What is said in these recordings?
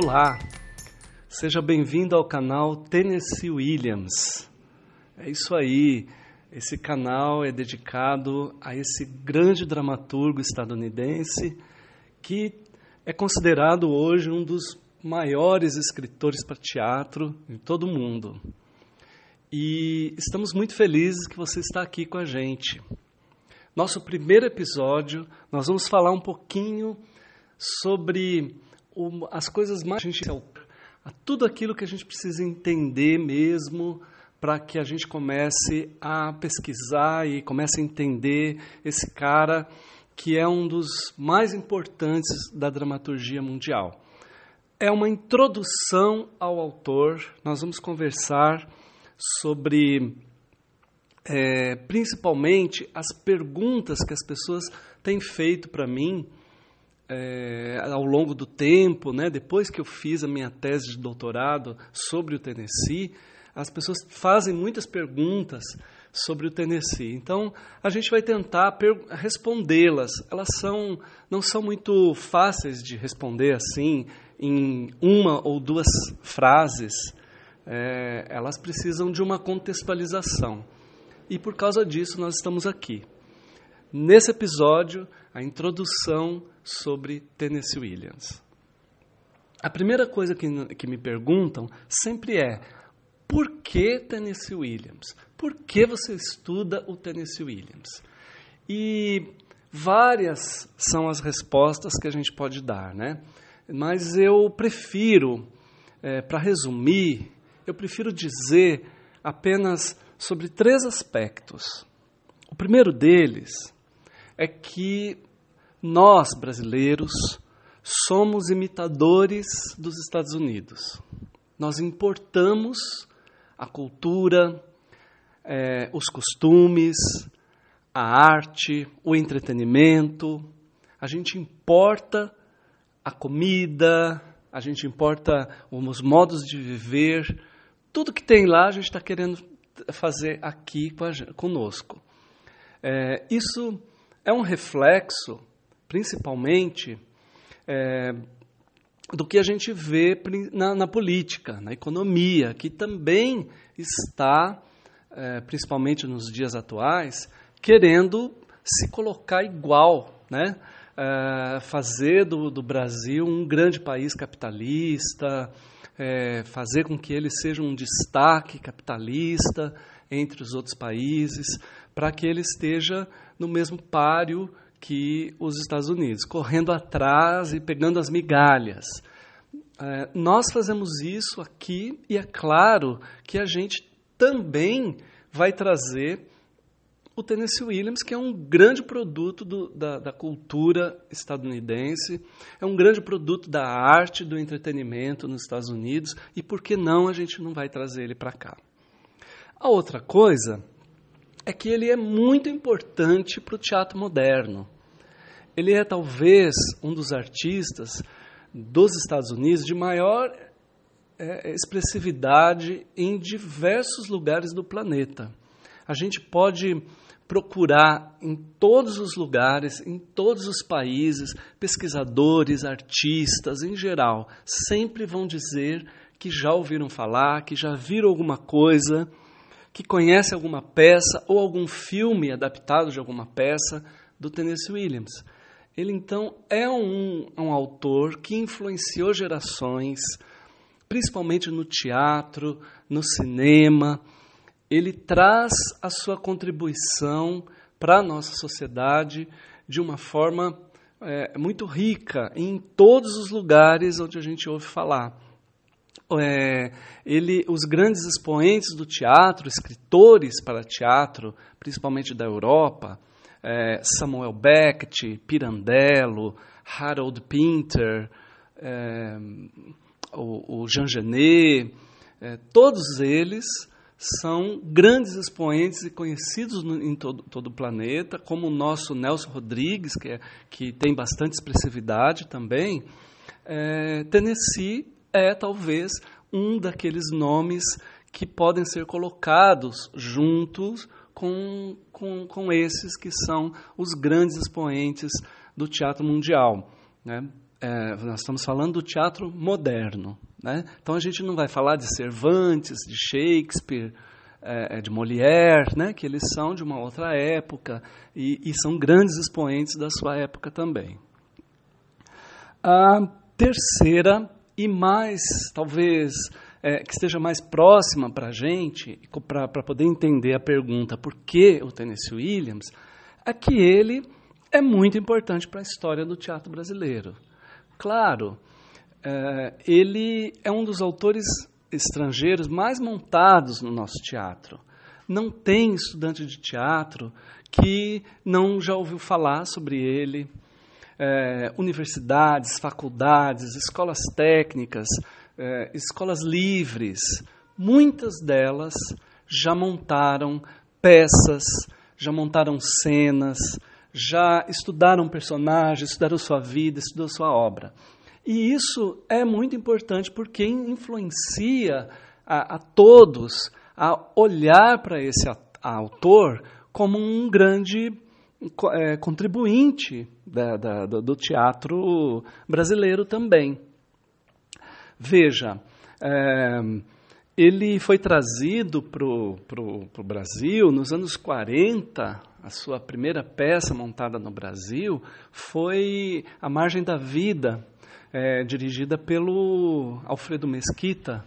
Olá, seja bem-vindo ao canal Tennessee Williams. É isso aí, esse canal é dedicado a esse grande dramaturgo estadunidense que é considerado hoje um dos maiores escritores para teatro em todo o mundo. E estamos muito felizes que você está aqui com a gente. Nosso primeiro episódio, nós vamos falar um pouquinho sobre as coisas mais a gente a tudo aquilo que a gente precisa entender mesmo para que a gente comece a pesquisar e comece a entender esse cara que é um dos mais importantes da dramaturgia mundial. É uma introdução ao autor. Nós vamos conversar sobre é, principalmente as perguntas que as pessoas têm feito para mim é, ao longo do tempo, né, depois que eu fiz a minha tese de doutorado sobre o Tennessee, as pessoas fazem muitas perguntas sobre o Tennessee. Então, a gente vai tentar respondê-las. Elas são, não são muito fáceis de responder assim, em uma ou duas frases. É, elas precisam de uma contextualização. E por causa disso, nós estamos aqui. Nesse episódio, a introdução sobre Tennessee Williams. A primeira coisa que, que me perguntam sempre é: por que Tennessee Williams? Por que você estuda o Tennessee Williams? E várias são as respostas que a gente pode dar, né? Mas eu prefiro, é, para resumir, eu prefiro dizer apenas sobre três aspectos. O primeiro deles é que nós, brasileiros, somos imitadores dos Estados Unidos. Nós importamos a cultura, é, os costumes, a arte, o entretenimento. A gente importa a comida, a gente importa os modos de viver. Tudo que tem lá a gente está querendo fazer aqui conosco. É, isso é um reflexo principalmente é, do que a gente vê na, na, política, na economia, que também está, é, principalmente nos dias atuais, querendo se colocar igual, né? É, fazer do, do, Brasil um grande país capitalista, é, fazer com que ele seja um destaque capitalista entre os outros países, para que ele esteja no mesmo páreo que os Estados Unidos, correndo atrás e pegando as migalhas. É, nós fazemos isso aqui e é claro que a gente também vai trazer o Tennessee Williams, que é um grande produto do, da, da, cultura estadunidense, é um grande produto da arte, do entretenimento nos Estados Unidos, e por que não a gente não vai trazer ele para cá? A outra coisa é que ele é muito importante para o teatro moderno. Ele é talvez um dos artistas dos Estados Unidos de maior é, expressividade em diversos lugares do planeta. A gente pode procurar em todos os lugares, em todos os países, pesquisadores, artistas em geral, sempre vão dizer que já ouviram falar, que já viram alguma coisa que conhece alguma peça ou algum filme adaptado de alguma peça do Tennessee Williams. Ele então é um, um autor que influenciou gerações, principalmente no teatro, no cinema. Ele traz a sua contribuição para a nossa sociedade de uma forma é, muito rica em todos os lugares onde a gente ouve falar é, ele, os grandes expoentes do teatro, escritores para teatro, principalmente da Europa, é, Samuel Beckett, Pirandello, Harold Pinter, é, o, o, Jean Genet, é, todos eles são grandes expoentes e conhecidos no, em todo, todo, o planeta, como o nosso Nelson Rodrigues, que, é, que tem bastante expressividade também. É, Tennessee é talvez um daqueles nomes que podem ser colocados juntos com, com, com esses que são os grandes expoentes do teatro mundial. Né? é, nós estamos falando do teatro moderno. Né? Então a gente não vai falar de Cervantes, de Shakespeare, é, é, de Molière, né? que eles são de uma outra época e, e são grandes expoentes da sua época também. A terceira e mais, talvez, é, que esteja mais próxima para a gente, para poder entender a pergunta por que o Tennessee Williams, é que ele é muito importante para a história do teatro brasileiro. Claro, é, ele é um dos autores estrangeiros mais montados no nosso teatro. Não tem estudante de teatro que não já ouviu falar sobre ele. É, universidades, faculdades, escolas técnicas, é, escolas livres, muitas delas já montaram peças, já montaram cenas, já estudaram personagens, estudaram sua vida, estudaram sua obra. E isso é muito importante porque influencia a, a todos a olhar para esse autor como um grande é, contribuinte da, da, do teatro brasileiro também. Veja, é, ele foi trazido para o Brasil nos anos 40, a sua primeira peça montada no Brasil foi A Margem da Vida, é, dirigida pelo Alfredo Mesquita,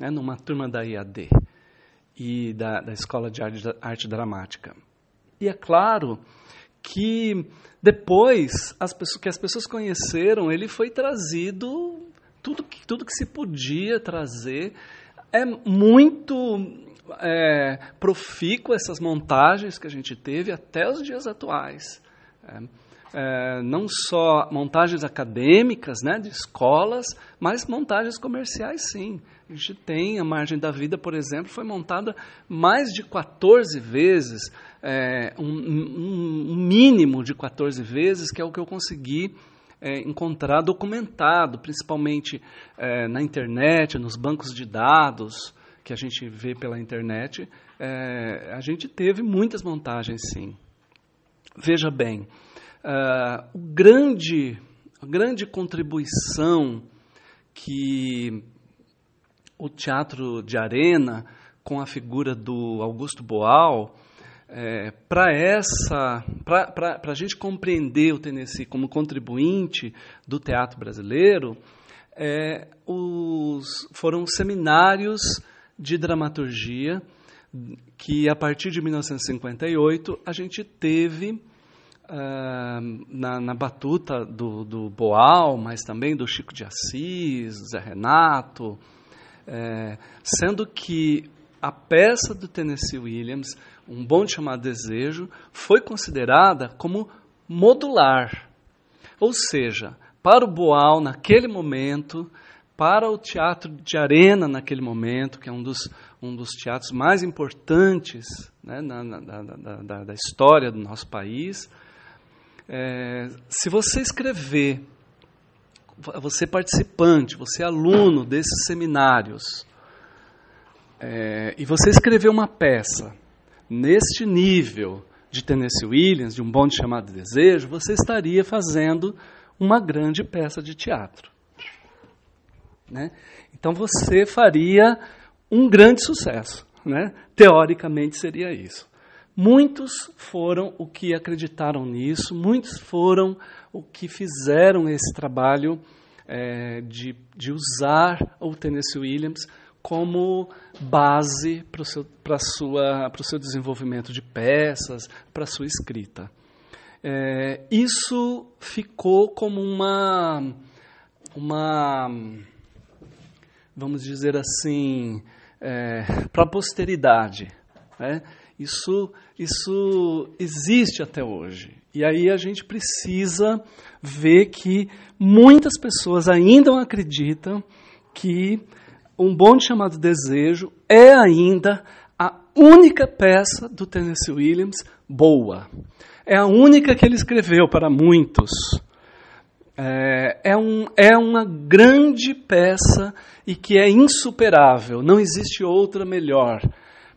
né, numa turma da IAD e da, da Escola de Arte, Arte Dramática. E é claro que depois as pessoas, que as pessoas conheceram, ele foi trazido tudo que, tudo que se podia trazer. É muito é, profícua essas montagens que a gente teve até os dias atuais. É, é, não só montagens acadêmicas, né, de escolas, mas montagens comerciais, sim. A gente tem a Margem da Vida, por exemplo, foi montada mais de 14 vezes, é, um, um, mínimo de 14 vezes, que é o que eu consegui é, encontrar documentado, principalmente é, na internet, nos bancos de dados que a gente vê pela internet. É, a gente teve muitas montagens, sim. Veja bem, Uh, grande, a grande contribuição que o teatro de arena, com a figura do Augusto Boal, é, para essa, para a gente compreender o Tennessee como contribuinte do teatro brasileiro, é, os, foram seminários de dramaturgia que a partir de 1958 a gente teve na, na, batuta do, do, Boal, mas também do Chico de Assis, Zé Renato, é, sendo que a peça do Tennessee Williams, Um Bom Chamado Desejo, foi considerada como modular. Ou seja, para o Boal, naquele momento, para o teatro de arena naquele momento, que é um dos, um dos teatros mais importantes né, na, na, da, da, história do nosso país, é, se você escrever, você participante, você aluno desses seminários, é, e você escrever uma peça neste nível de Tennessee Williams, de um bonde chamado Desejo, você estaria fazendo uma grande peça de teatro. Né? Então você faria um grande sucesso. Né? Teoricamente seria isso. Muitos foram o que acreditaram nisso, muitos foram o que fizeram esse trabalho é, de, de usar o Tennessee Williams como base para o seu, seu desenvolvimento de peças, para a sua escrita. É, isso ficou como uma, uma, vamos dizer assim, é, para a posteridade. Né? Isso, isso existe até hoje. E aí a gente precisa ver que muitas pessoas ainda acreditam que um bonde chamado Desejo é ainda a única peça do Tennessee Williams boa. É a única que ele escreveu para muitos. É, é, um, é uma grande peça e que é insuperável. Não existe outra melhor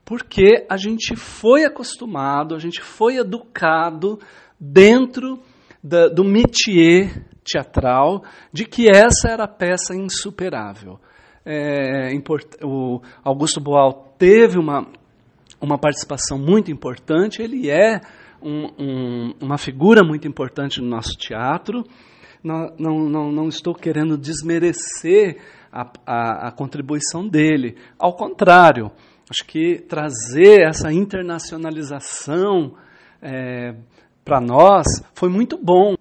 porque a gente foi acostumado, a gente foi educado dentro da, do métier teatral de que essa era a peça insuperável. É, o Augusto Boal teve uma, uma participação muito importante, ele é um, um, uma figura muito importante no nosso teatro. Não, não, não, não estou querendo desmerecer a, a, a contribuição dele, ao contrário, acho que trazer essa internacionalização é, para nós foi muito bom.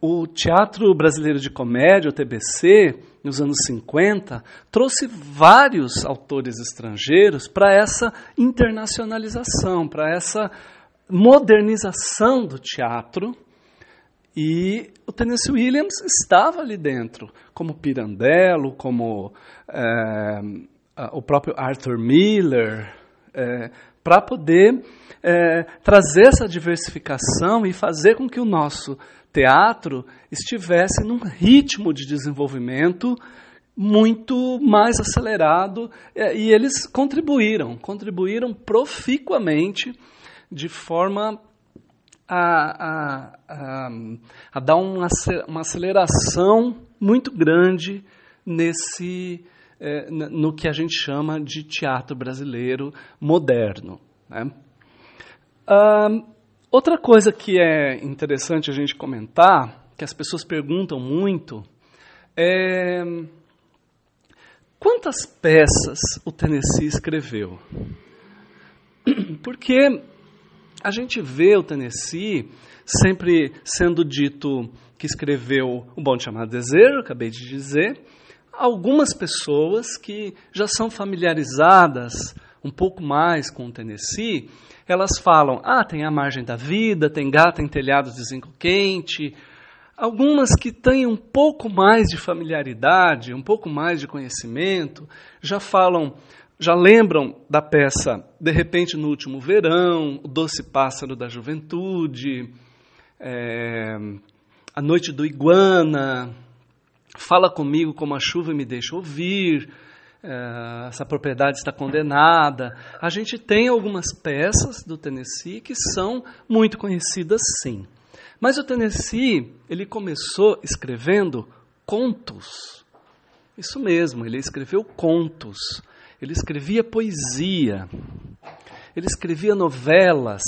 O Teatro Brasileiro de Comédia, o TBC, nos anos 50, trouxe vários autores estrangeiros para essa internacionalização, para essa modernização do teatro. E o Tennessee Williams estava ali dentro, como Pirandello, como é, o próprio Arthur Miller, é, para poder é, trazer essa diversificação e fazer com que o nosso teatro estivesse num ritmo de desenvolvimento muito mais acelerado é, e eles contribuíram, contribuíram proficuamente de forma a, a, a, a dar uma, uma aceleração muito grande nesse é, no que a gente chama de teatro brasileiro moderno. Né? outra coisa que é interessante a gente comentar, que as pessoas perguntam muito, é quantas peças o Tennessee escreveu? Porque a gente vê o Tennessee sempre sendo dito que escreveu O Bom Chamado Desejo, acabei de dizer, algumas pessoas que já são familiarizadas um pouco mais com o Tennessee, elas falam: ah, tem A Margem da Vida, tem Gata em Telhados de Zinco Quente. Algumas que têm um pouco mais de familiaridade, um pouco mais de conhecimento, já falam, já lembram da peça De repente no Último Verão, O Doce Pássaro da Juventude, é, A Noite do Iguana, Fala comigo como a chuva me deixa ouvir, é, essa propriedade está condenada. A gente tem algumas peças do Tennessee que são muito conhecidas, sim. Mas o Tennessee, ele começou escrevendo contos. Isso mesmo, ele escreveu contos. Ele escrevia poesia. Ele escrevia novelas.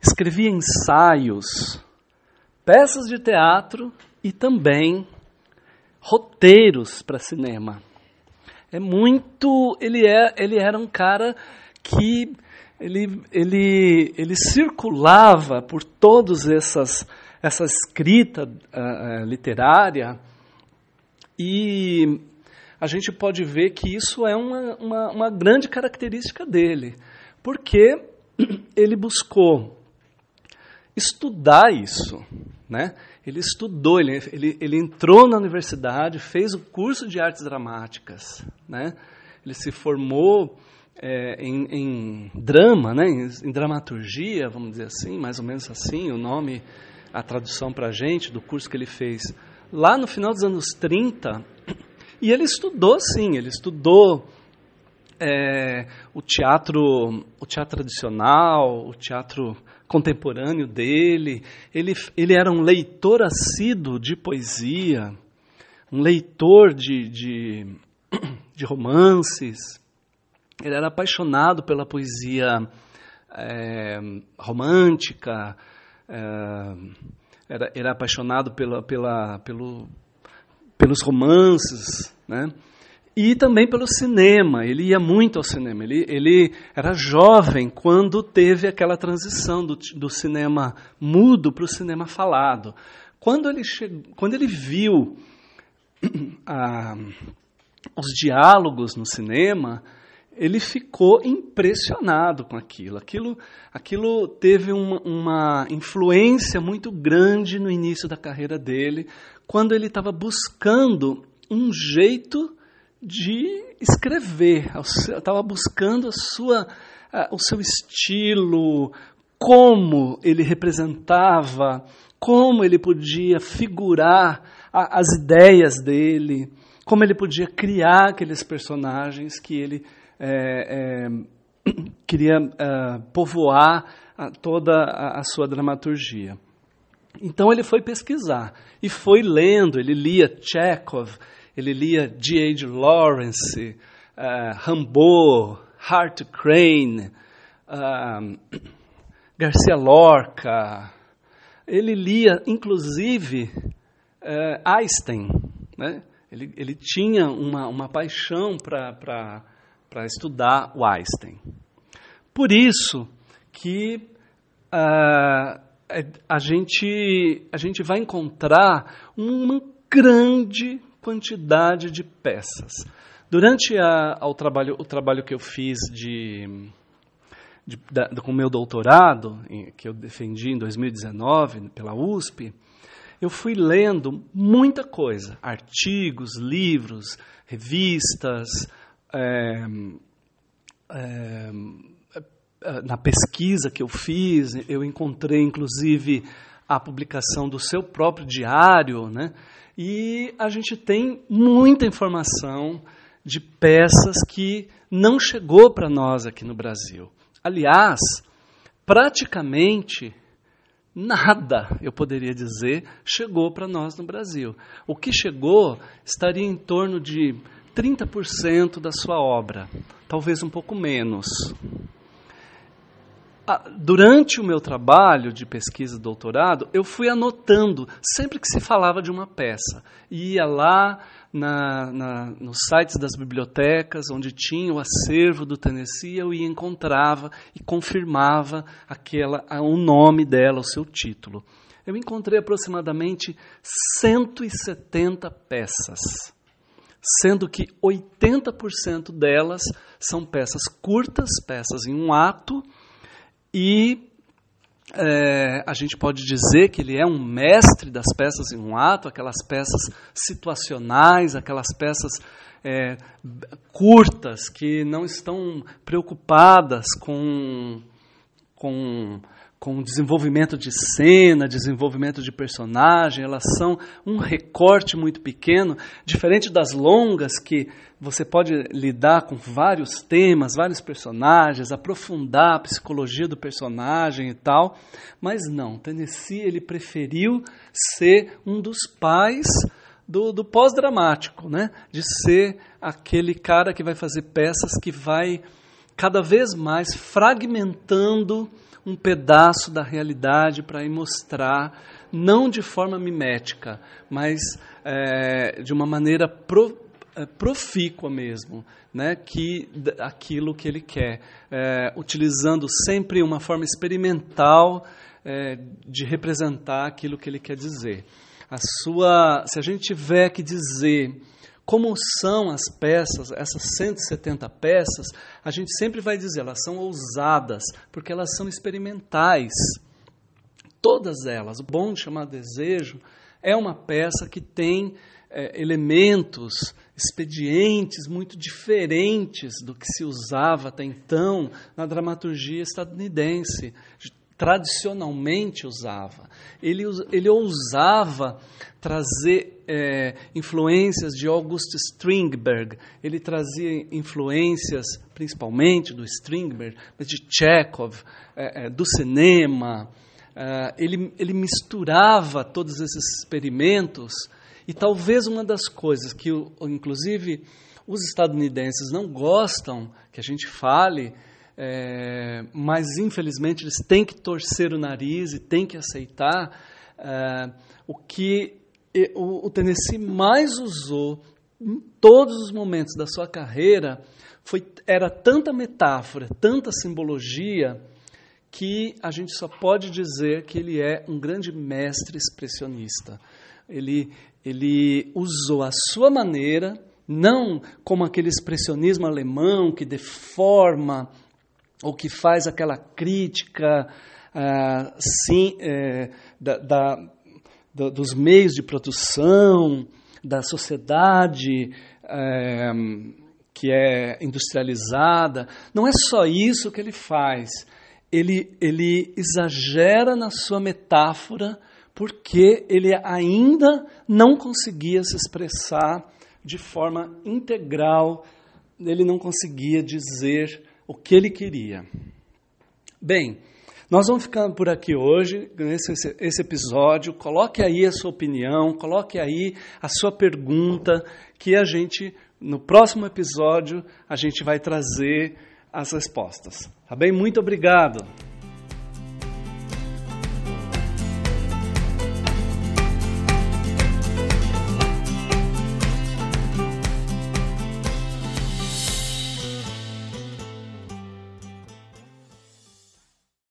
Escrevia ensaios, peças de teatro e também roteiros para cinema. É muito. Ele, é, ele era um cara que ele, ele, ele circulava por todas essas essa escrita uh, literária e a gente pode ver que isso é uma, uma, uma grande característica dele, porque ele buscou estudar isso, né? Ele estudou, ele, ele, ele entrou na universidade, fez o curso de artes dramáticas, né? Ele se formou é, em, em, drama, né? Em, em, dramaturgia, vamos dizer assim, mais ou menos assim, o nome, a tradução para a gente do curso que ele fez lá no final dos anos 30. E ele estudou, sim, ele estudou é, o teatro, o teatro tradicional, o teatro contemporâneo dele. Ele, ele era um leitor assíduo de poesia, um leitor de, de, de romances. Ele era apaixonado pela poesia é, romântica, é, era, era apaixonado pela, pela, pelo, pelos romances, né? E também pelo cinema. Ele ia muito ao cinema. Ele, ele era jovem quando teve aquela transição do, do cinema mudo para o cinema falado. Quando ele, chegou, quando ele viu os diálogos no cinema, ele ficou impressionado com aquilo. Aquilo, aquilo teve uma, uma influência muito grande no início da carreira dele, quando ele estava buscando um jeito de escrever. estava buscando a sua, o seu estilo, como ele representava, como ele podia figurar as ideias dele, como ele podia criar aqueles personagens que ele é, é, queria é, povoar a, toda a, a, sua dramaturgia. Então ele foi pesquisar e foi lendo. Ele lia Chekhov, ele lia G.H. Lawrence, uh, Rimbaud, Hart Crane, uh, Garcia Lorca. Ele lia, inclusive, uh, Einstein. Né? Ele, ele tinha uma, uma paixão para estudar o Einstein. Por isso que uh, a, gente, a gente vai encontrar uma grande quantidade de peças. Durante a, ao trabalho, o trabalho que eu fiz de, de, da, com o meu doutorado, que eu defendi em 2019 pela USP, eu fui lendo muita coisa, artigos, livros, revistas, é, é, na pesquisa que eu fiz, eu encontrei inclusive a publicação do seu próprio diário, né? E a gente tem muita informação de peças que não chegou para nós aqui no Brasil. Aliás, praticamente nada, eu poderia dizer, chegou para nós no Brasil. O que chegou estaria em torno de 30% da sua obra, talvez um pouco menos. Durante o meu trabalho de pesquisa e doutorado, eu fui anotando sempre que se falava de uma peça. Ia lá na, na, nos sites das bibliotecas, onde tinha o acervo do Tennessee, eu ia encontrava e confirmava aquela, o nome dela, o seu título. Eu encontrei aproximadamente 170 peças, sendo que 80% delas são peças curtas, peças em um ato, e é, a gente pode dizer que ele é um mestre das peças em um ato, aquelas peças situacionais, aquelas peças é, curtas que não estão preocupadas com, com com desenvolvimento de cena, desenvolvimento de personagem, elas são um recorte muito pequeno, diferente das longas que você pode lidar com vários temas, vários personagens, aprofundar a psicologia do personagem e tal, mas não, Tennessee ele preferiu ser um dos pais do, do pós-dramático, né? de ser aquele cara que vai fazer peças que vai cada vez mais fragmentando um pedaço da realidade para ir mostrar, não de forma mimética, mas é, de uma maneira pro, é, profícua mesmo, né, que aquilo que ele quer, é, utilizando sempre uma forma experimental é, de representar aquilo que ele quer dizer. A sua, se a gente tiver que dizer como são as peças, essas 170 peças, a gente sempre vai dizer, elas são ousadas, porque elas são experimentais. Todas elas. O Bom de Chamar Desejo é uma peça que tem é, elementos, expedientes muito diferentes do que se usava até então na dramaturgia estadunidense tradicionalmente usava. Ele, ele ousava trazer é, influências de August Strindberg, ele trazia influências principalmente do Strindberg, mas de Chekhov, é, é, do cinema. É, ele, ele misturava todos esses experimentos e talvez uma das coisas que, inclusive, os estadunidenses não gostam que a gente fale é, mas infelizmente eles têm que torcer o nariz e têm que aceitar é, o que o, o Tennessee mais usou em todos os momentos da sua carreira foi, era tanta metáfora, tanta simbologia, que a gente só pode dizer que ele é um grande mestre expressionista. Ele, ele usou a sua maneira, não como aquele expressionismo alemão que deforma ou que faz aquela crítica ah, sim, é, da, da, da, dos meios de produção, da sociedade é, que é industrializada. Não é só isso que ele faz. Ele, ele exagera na sua metáfora porque ele ainda não conseguia se expressar de forma integral, ele não conseguia dizer o que ele queria. Bem, Nós vamos ficar por aqui hoje, nesse esse episódio. Coloque aí a sua opinião, coloque aí a sua pergunta, que a gente, no próximo episódio, a gente vai trazer as respostas. Tá bem? Muito obrigado.